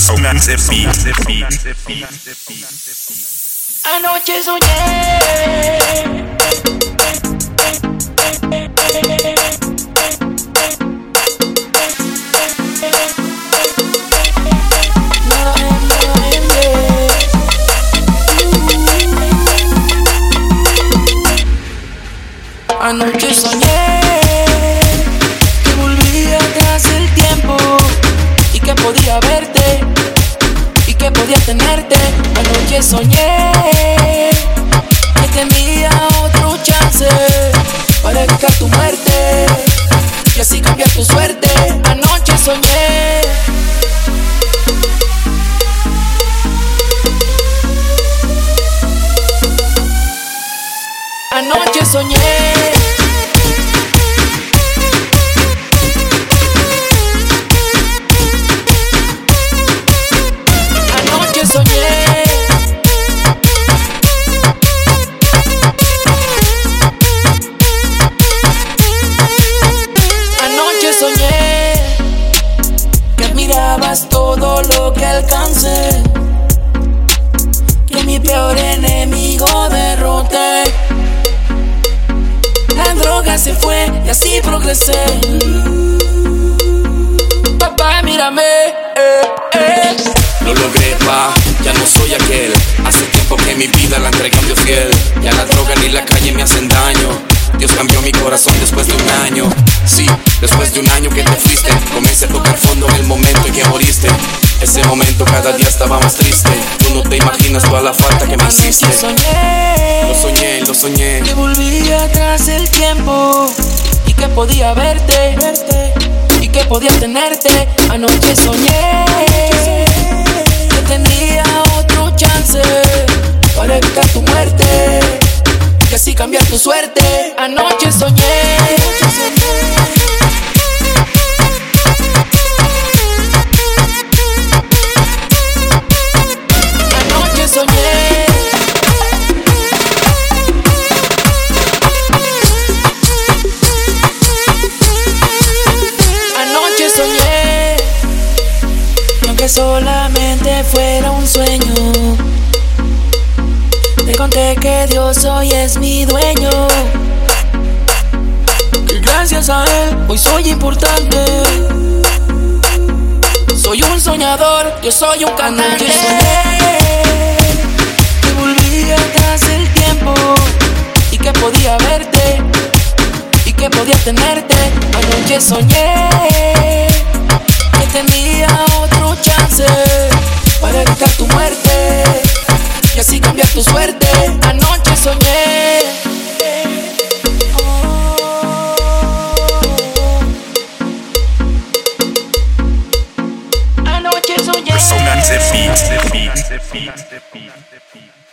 Sonante beat. Anoche soñé. Anoche soñé Anoche soñé que tenía otro chance para evitar tu muerte y así cambiar tu suerte. Anoche soñé. Anoche soñé. Todo lo que alcancé. Que mi peor enemigo derroté. La droga se fue y así progresé. Papá, mírame. Eh, eh. Lo logré, pa, ya no soy aquel. Hace tiempo que mi vida la entregué a fiel. Ya la droga ni la calle me hacen daño. Dios cambió mi corazón después de un año. Sí, después de un año que te fuiste, comencé a tocar fondo en el momento en que moriste. Ese momento cada día estaba más triste. Tú no te imaginas toda la falta que me hiciste. Anoche soñé Lo soñé, lo soñé. que volvía atrás el tiempo y que podía verte, y que podía tenerte. Anoche soñé que tenía otro chance para tu suerte. Anoche soñé. Anoche soñé. Anoche soñé y aunque solamente fuera un sueño, conté que Dios hoy es mi dueño. Que gracias a Él hoy soy importante. Soy un soñador, yo soy un cantante. Que volví atrás el tiempo y que podía verte y que podía tenerte. Anoche soñé que tenía otro chance para evitar tu muerte y así cambiar tu suerte. Anoche soñé. Sonante beat.